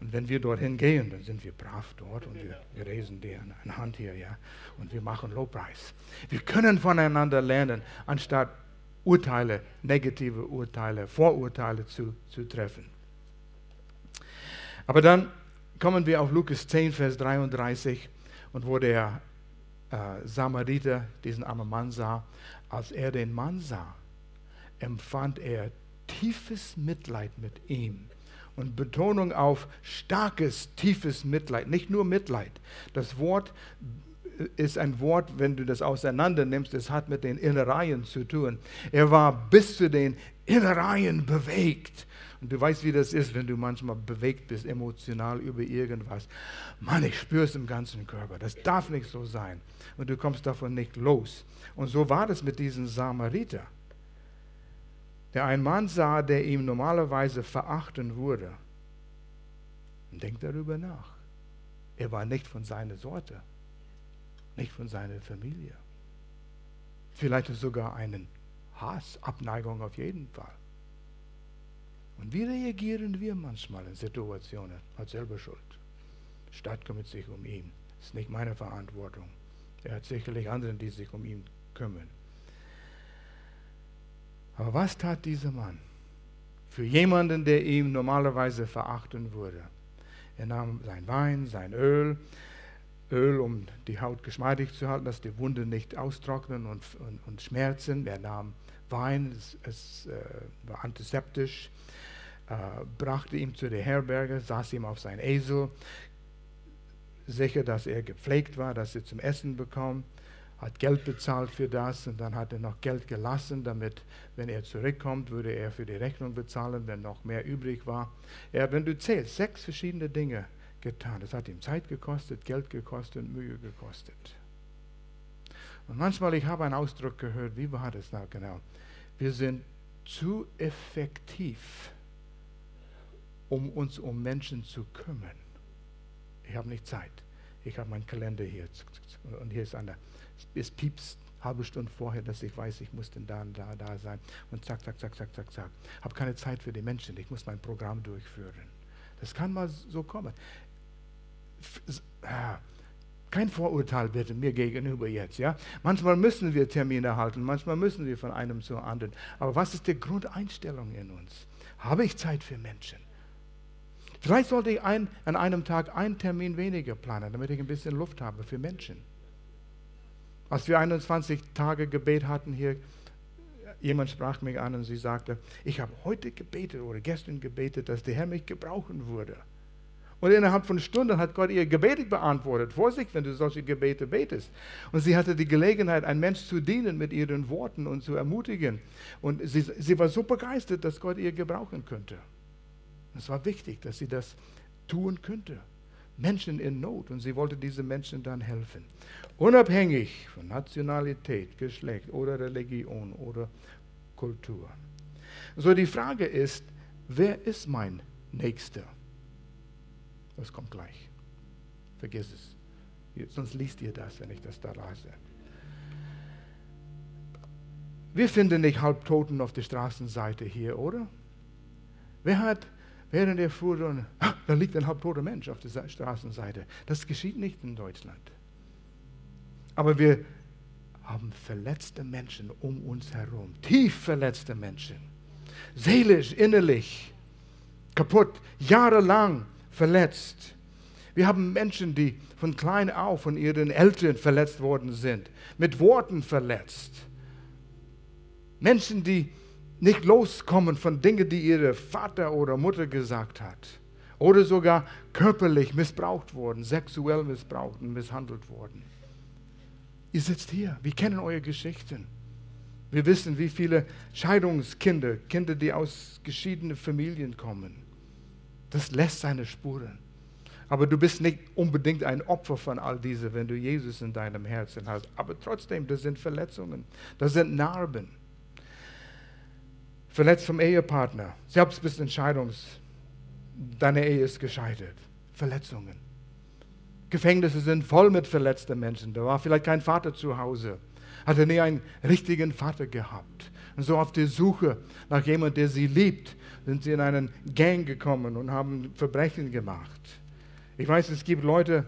Und wenn wir dorthin gehen, dann sind wir brav dort und wir, wir lesen eine Hand hier, ja, und wir machen Lobpreis. Wir können voneinander lernen, anstatt Urteile, negative Urteile, Vorurteile zu, zu treffen. Aber dann kommen wir auf Lukas 10, Vers 33 und wo der äh, Samariter diesen armen Mann sah, als er den Mann sah, empfand er tiefes Mitleid mit ihm und Betonung auf starkes, tiefes Mitleid, nicht nur Mitleid. Das Wort ist ein Wort, wenn du das auseinander nimmst, es hat mit den Innereien zu tun. Er war bis zu den Innereien bewegt. Und du weißt, wie das ist, wenn du manchmal bewegt bist, emotional über irgendwas. Mann, ich spüre es im ganzen Körper. Das darf nicht so sein. Und du kommst davon nicht los. Und so war das mit diesem Samariter der einen Mann sah, der ihm normalerweise verachten würde. Und denkt darüber nach. Er war nicht von seiner Sorte, nicht von seiner Familie. Vielleicht sogar einen Hass, Abneigung auf jeden Fall. Und wie reagieren wir manchmal in Situationen? Hat selber Schuld. Stadt kümmert sich um ihn. Ist nicht meine Verantwortung. Er hat sicherlich andere, die sich um ihn kümmern. Aber was tat dieser Mann für jemanden, der ihm normalerweise verachten würde? Er nahm sein Wein, sein Öl, Öl, um die Haut geschmeidig zu halten, dass die Wunden nicht austrocknen und, und, und schmerzen. Er nahm Wein, es, es äh, war antiseptisch, äh, brachte ihn zu der Herberge, saß ihm auf sein Esel, sicher, dass er gepflegt war, dass er zum Essen bekam hat Geld bezahlt für das und dann hat er noch Geld gelassen, damit, wenn er zurückkommt, würde er für die Rechnung bezahlen, wenn noch mehr übrig war. Er, wenn du zählst, sechs verschiedene Dinge getan. Das hat ihm Zeit gekostet, Geld gekostet, Mühe gekostet. Und manchmal, ich habe einen Ausdruck gehört, wie war das da genau? Wir sind zu effektiv, um uns um Menschen zu kümmern. Ich habe nicht Zeit. Ich habe meinen Kalender hier und hier ist eine es piepst halbe Stunde vorher, dass ich weiß, ich muss denn da und da, da sein. Und zack, zack, zack, zack, zack, zack. Habe keine Zeit für die Menschen, ich muss mein Programm durchführen. Das kann mal so kommen. Kein Vorurteil bitte mir gegenüber jetzt, ja? Manchmal müssen wir Termine halten, manchmal müssen wir von einem zum anderen. Aber was ist die Grundeinstellung in uns? Habe ich Zeit für Menschen? Vielleicht sollte ich ein, an einem Tag einen Termin weniger planen, damit ich ein bisschen Luft habe für Menschen. Als wir 21 Tage Gebet hatten hier, jemand sprach mich an und sie sagte, ich habe heute gebetet oder gestern gebetet, dass der Herr mich gebrauchen würde. Und innerhalb von Stunden hat Gott ihr Gebete beantwortet. Vorsicht, wenn du solche Gebete betest. Und sie hatte die Gelegenheit, ein Mensch zu dienen mit ihren Worten und zu ermutigen. Und sie, sie war so begeistert, dass Gott ihr gebrauchen könnte. Es war wichtig, dass sie das tun könnte. Menschen in Not und sie wollte diesen Menschen dann helfen. Unabhängig von Nationalität, Geschlecht oder Religion oder Kultur. So die Frage ist, wer ist mein Nächster? Das kommt gleich. Vergiss es. Sonst liest ihr das, wenn ich das da lese. Wir finden nicht Halbtoten auf der Straßenseite hier, oder? Wer hat während er fuhr, und, da liegt ein halbtoter Mensch auf der Straßenseite? Das geschieht nicht in Deutschland. Aber wir haben verletzte Menschen um uns herum, tief verletzte Menschen, seelisch, innerlich, kaputt, jahrelang verletzt. Wir haben Menschen, die von klein auf von ihren Eltern verletzt worden sind, mit Worten verletzt. Menschen, die nicht loskommen von Dingen, die ihr Vater oder Mutter gesagt hat. Oder sogar körperlich missbraucht wurden, sexuell missbraucht und misshandelt wurden. Ihr sitzt hier, wir kennen eure Geschichten. Wir wissen, wie viele Scheidungskinder, Kinder, die aus geschiedenen Familien kommen, das lässt seine Spuren. Aber du bist nicht unbedingt ein Opfer von all diese, wenn du Jesus in deinem Herzen hast. Aber trotzdem, das sind Verletzungen, das sind Narben. Verletzt vom Ehepartner, selbst bis Entscheidungs, deine Ehe ist gescheitert. Verletzungen. Gefängnisse sind voll mit verletzten Menschen. Da war vielleicht kein Vater zu Hause. Hatte nie einen richtigen Vater gehabt. Und so auf der Suche nach jemandem, der sie liebt, sind sie in einen Gang gekommen und haben Verbrechen gemacht. Ich weiß, es gibt Leute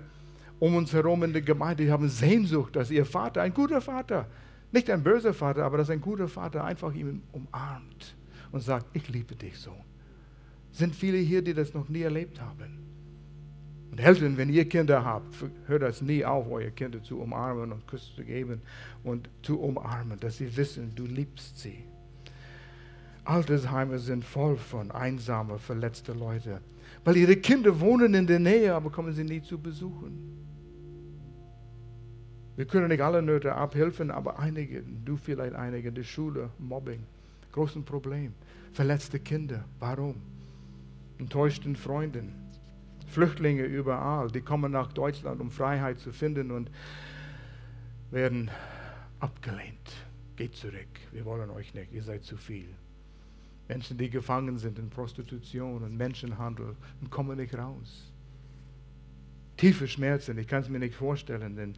um uns herum in der Gemeinde, die haben Sehnsucht, dass ihr Vater, ein guter Vater, nicht ein böser Vater, aber dass ein guter Vater einfach ihn umarmt und sagt, ich liebe dich so. Sind viele hier, die das noch nie erlebt haben. Und Eltern, wenn ihr Kinder habt, hört das nie auf, eure Kinder zu umarmen und Küsse zu geben und zu umarmen, dass sie wissen, du liebst sie. Altersheime sind voll von einsamen, verletzten Leuten, weil ihre Kinder wohnen in der Nähe, aber kommen sie nie zu besuchen. Wir können nicht alle Nöte abhelfen, aber einige, du vielleicht einige in der Schule, Mobbing, großen Problem, verletzte Kinder, warum? Enttäuschten Freunden, Flüchtlinge überall, die kommen nach Deutschland, um Freiheit zu finden und werden abgelehnt. Geht zurück, wir wollen euch nicht, ihr seid zu viel. Menschen, die gefangen sind in Prostitution und Menschenhandel und kommen nicht raus. Tiefe Schmerzen, ich kann es mir nicht vorstellen, denn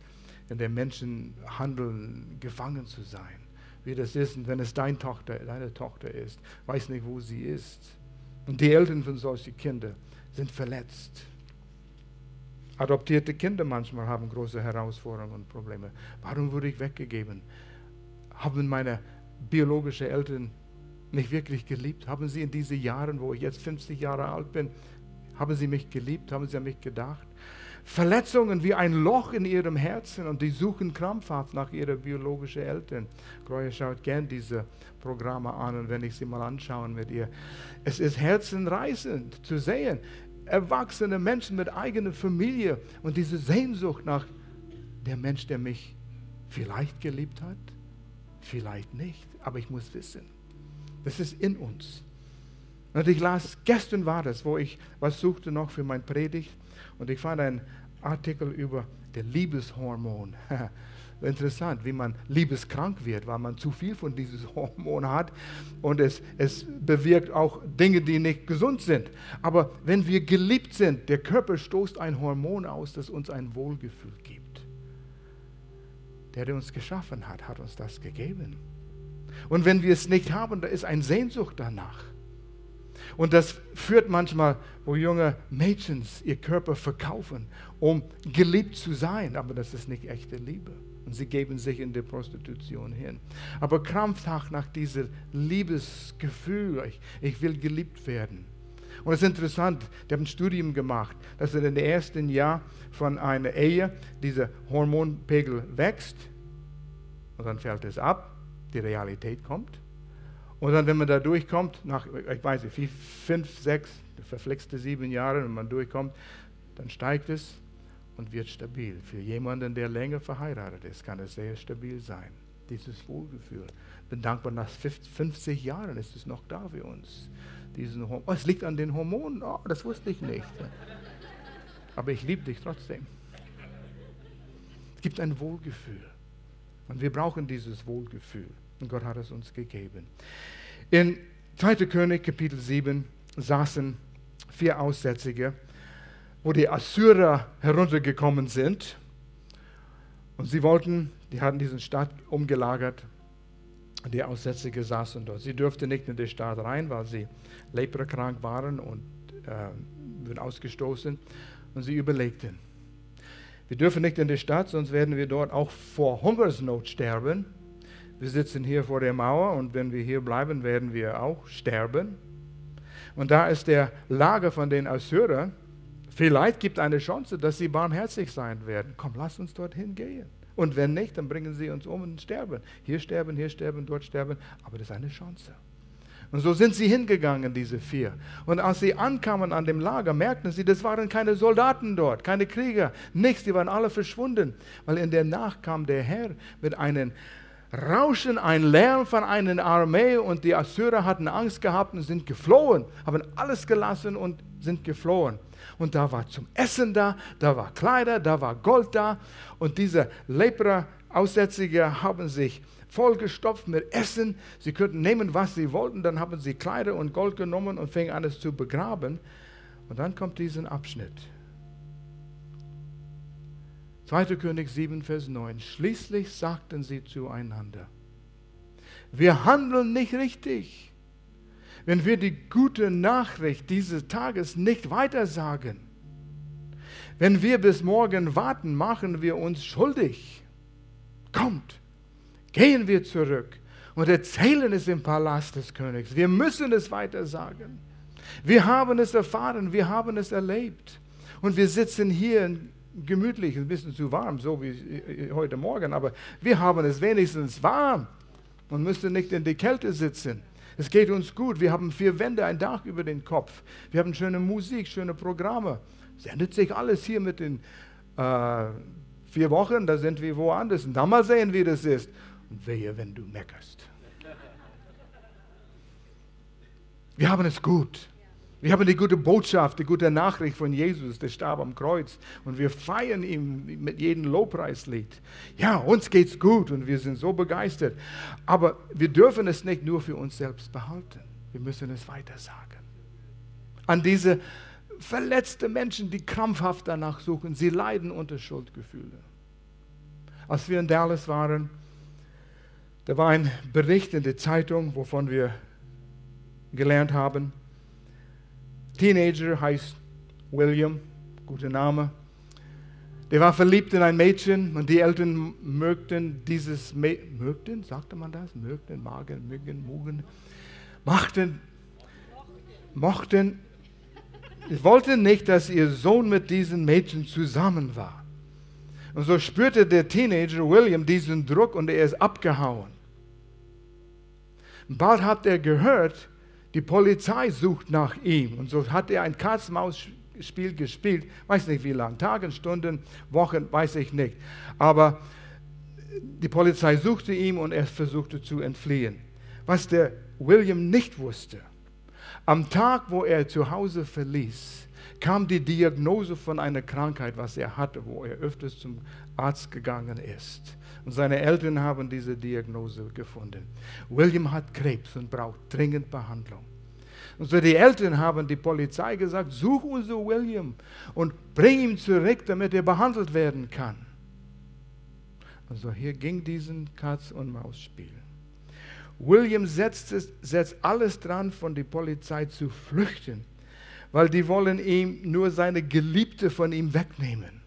in der Menschenhandel gefangen zu sein. Wie das ist, und wenn es deine Tochter, deine Tochter ist, weiß nicht, wo sie ist. Und die Eltern von solchen Kindern sind verletzt. Adoptierte Kinder manchmal haben große Herausforderungen und Probleme. Warum wurde ich weggegeben? Haben meine biologischen Eltern mich wirklich geliebt? Haben sie in diesen Jahren, wo ich jetzt 50 Jahre alt bin, haben sie mich geliebt? Haben sie an mich gedacht? Verletzungen wie ein Loch in ihrem Herzen und die suchen krampfhaft nach ihren biologischen Eltern. Gloria schaut gern diese Programme an und wenn ich sie mal anschaue mit ihr, es ist herzenreißend zu sehen, erwachsene Menschen mit eigener Familie und diese Sehnsucht nach der Mensch, der mich vielleicht geliebt hat, vielleicht nicht, aber ich muss wissen, das ist in uns. Und ich las, gestern war das, wo ich was suchte noch für mein Predigt und ich fand einen Artikel über das Liebeshormon. (laughs) Interessant, wie man liebeskrank wird, weil man zu viel von diesem (laughs) Hormon hat und es, es bewirkt auch Dinge, die nicht gesund sind. Aber wenn wir geliebt sind, der Körper stoßt ein Hormon aus, das uns ein Wohlgefühl gibt. Der, der uns geschaffen hat, hat uns das gegeben. Und wenn wir es nicht haben, da ist eine Sehnsucht danach. Und das führt manchmal, wo junge Mädchen ihr Körper verkaufen, um geliebt zu sein. Aber das ist nicht echte Liebe. Und sie geben sich in die Prostitution hin. Aber krampfhaft nach diesem Liebesgefühl, ich, ich will geliebt werden. Und es ist interessant, die haben ein Studium gemacht, dass in dem ersten Jahr von einer Ehe dieser Hormonpegel wächst und dann fällt es ab, die Realität kommt. Und dann, wenn man da durchkommt, nach, ich weiß nicht, fünf, sechs, verflixte sieben Jahre, wenn man durchkommt, dann steigt es und wird stabil. Für jemanden, der länger verheiratet ist, kann es sehr stabil sein. Dieses Wohlgefühl. Ich bin dankbar, nach 50 Jahren ist es noch da für uns. Diesen oh, es liegt an den Hormonen, oh, das wusste ich nicht. Aber ich liebe dich trotzdem. Es gibt ein Wohlgefühl. Und wir brauchen dieses Wohlgefühl. Und Gott hat es uns gegeben. In 2. König, Kapitel 7, saßen vier Aussätzige, wo die Assyrer heruntergekommen sind. Und sie wollten, die hatten diesen Stadt umgelagert. Die Aussätzige saßen dort. Sie durften nicht in die Stadt rein, weil sie leprakrank waren und äh, wurden ausgestoßen. Und sie überlegten, wir dürfen nicht in die Stadt, sonst werden wir dort auch vor Hungersnot sterben. Wir sitzen hier vor der Mauer und wenn wir hier bleiben, werden wir auch sterben. Und da ist der Lager von den Assyrern. Vielleicht gibt eine Chance, dass sie barmherzig sein werden. Komm, lass uns dorthin gehen. Und wenn nicht, dann bringen sie uns um und sterben. Hier sterben, hier sterben, dort sterben. Aber das ist eine Chance. Und so sind sie hingegangen, diese vier. Und als sie ankamen an dem Lager, merkten sie, das waren keine Soldaten dort, keine Krieger, nichts, die waren alle verschwunden. Weil in der Nacht kam der Herr mit einem Rauschen, ein Lärm von einer Armee und die Assyrer hatten Angst gehabt und sind geflohen, haben alles gelassen und sind geflohen. Und da war zum Essen da, da war Kleider, da war Gold da und diese Lepra-Aussätzige haben sich vollgestopft mit Essen. Sie könnten nehmen, was sie wollten. Dann haben sie Kleider und Gold genommen und fingen an, es zu begraben. Und dann kommt dieser Abschnitt. 2. König 7, Vers 9. Schließlich sagten sie zueinander, wir handeln nicht richtig, wenn wir die gute Nachricht dieses Tages nicht weitersagen. Wenn wir bis morgen warten, machen wir uns schuldig. Kommt, Gehen wir zurück und erzählen es im Palast des Königs. Wir müssen es weiter sagen. Wir haben es erfahren, wir haben es erlebt. Und wir sitzen hier gemütlich, ein bisschen zu warm, so wie heute Morgen, aber wir haben es wenigstens warm und müssen nicht in die Kälte sitzen. Es geht uns gut. Wir haben vier Wände, ein Dach über den Kopf. Wir haben schöne Musik, schöne Programme. Es ändert sich alles hier mit den äh, vier Wochen. Da sind wir woanders. Und dann mal sehen, wie das ist. Und wehe, wenn du meckerst. Wir haben es gut. Wir haben die gute Botschaft, die gute Nachricht von Jesus, der starb am Kreuz. Und wir feiern ihn mit jedem Lobpreislied. Ja, uns geht's gut und wir sind so begeistert. Aber wir dürfen es nicht nur für uns selbst behalten. Wir müssen es weiter sagen. An diese verletzten Menschen, die krampfhaft danach suchen, sie leiden unter Schuldgefühlen. Als wir in Dallas waren, da war ein Bericht in der Zeitung, wovon wir gelernt haben. Teenager heißt William, guter Name. Der war verliebt in ein Mädchen und die Eltern mögten dieses Mädchen, mögten, sagte man das? Mögten, magen, mögen, mogen, machten, mochten, wollten nicht, dass ihr Sohn mit diesem Mädchen zusammen war. Und so spürte der Teenager William diesen Druck und er ist abgehauen. Bald hat er gehört, die Polizei sucht nach ihm. Und so hat er ein Katz-Maus-Spiel gespielt. Weiß nicht wie lange, Tagen, Stunden, Wochen, weiß ich nicht. Aber die Polizei suchte ihn und er versuchte zu entfliehen. Was der William nicht wusste, am Tag, wo er zu Hause verließ, kam die Diagnose von einer Krankheit, was er hatte, wo er öfters zum Arzt gegangen ist. Und seine Eltern haben diese Diagnose gefunden. William hat Krebs und braucht dringend Behandlung. Und so die Eltern haben die Polizei gesagt, such unser William und bring ihn zurück, damit er behandelt werden kann. Und so hier ging diesen Katz- und Maus-Spiel. William setzt, es, setzt alles dran, von der Polizei zu flüchten, weil die wollen ihm nur seine Geliebte von ihm wegnehmen.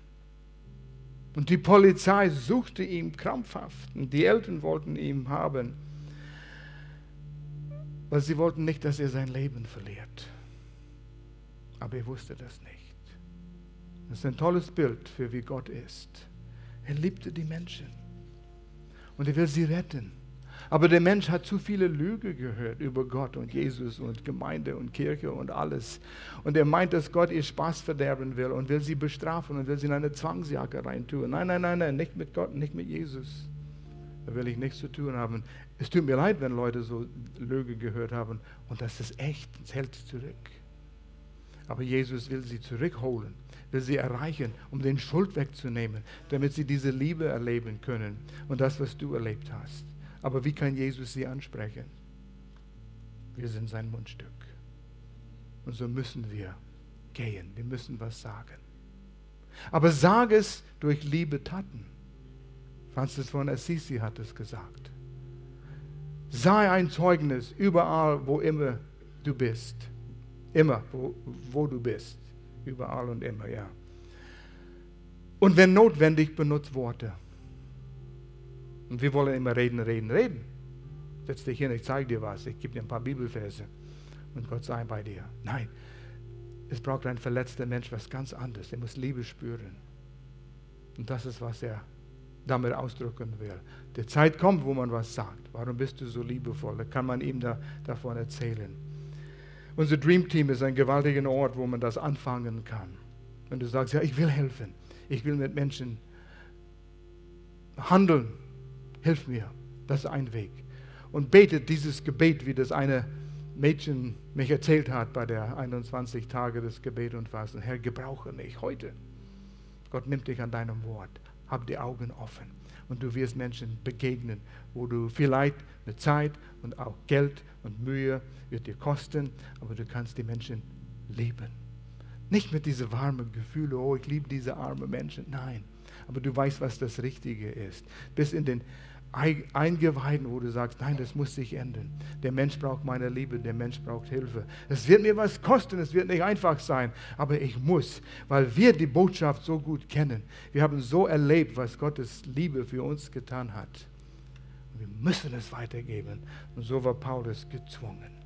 Und die Polizei suchte ihn krampfhaft und die Eltern wollten ihn haben, weil sie wollten nicht, dass er sein Leben verliert. Aber er wusste das nicht. Das ist ein tolles Bild für wie Gott ist. Er liebte die Menschen und er will sie retten. Aber der Mensch hat zu viele Lüge gehört über Gott und Jesus und Gemeinde und Kirche und alles. Und er meint, dass Gott ihr Spaß verderben will und will sie bestrafen und will sie in eine Zwangsjacke reintun. Nein, nein, nein, nein, nicht mit Gott, nicht mit Jesus. Da will ich nichts zu tun haben. Es tut mir leid, wenn Leute so Lüge gehört haben und das ist echt, es hält zurück. Aber Jesus will sie zurückholen, will sie erreichen, um den Schuld wegzunehmen, damit sie diese Liebe erleben können und das, was du erlebt hast. Aber wie kann Jesus sie ansprechen? Wir sind sein Mundstück. Und so müssen wir gehen. Wir müssen was sagen. Aber sag es durch liebe Taten. Francis von Assisi hat es gesagt. Sei ein Zeugnis überall, wo immer du bist. Immer, wo, wo du bist. Überall und immer, ja. Und wenn notwendig, benutzt Worte. Und wir wollen immer reden, reden, reden. Setz dich hin, ich zeige dir was, ich gebe dir ein paar Bibelverse und Gott sei bei dir. Nein, es braucht ein verletzter Mensch was ganz anderes. Er muss Liebe spüren. Und das ist, was er damit ausdrücken will. Die Zeit kommt, wo man was sagt. Warum bist du so liebevoll? Da kann man ihm da, davon erzählen. Unser Dream Team ist ein gewaltiger Ort, wo man das anfangen kann. Wenn du sagst, ja, ich will helfen, ich will mit Menschen handeln, hilf mir. Das ist ein Weg. Und betet dieses Gebet, wie das eine Mädchen mich erzählt hat bei der 21 Tage des Gebet und Fasten. Herr, gebrauche mich heute. Gott nimmt dich an deinem Wort. Hab die Augen offen. Und du wirst Menschen begegnen, wo du vielleicht eine Zeit und auch Geld und Mühe wird dir kosten, aber du kannst die Menschen lieben. Nicht mit diesen warmen Gefühlen, oh, ich liebe diese armen Menschen. Nein, aber du weißt, was das Richtige ist. Bis in den Eingeweiden, wo du sagst, nein, das muss sich ändern. Der Mensch braucht meine Liebe, der Mensch braucht Hilfe. Es wird mir was kosten, es wird nicht einfach sein, aber ich muss, weil wir die Botschaft so gut kennen. Wir haben so erlebt, was Gottes Liebe für uns getan hat. Wir müssen es weitergeben. Und so war Paulus gezwungen.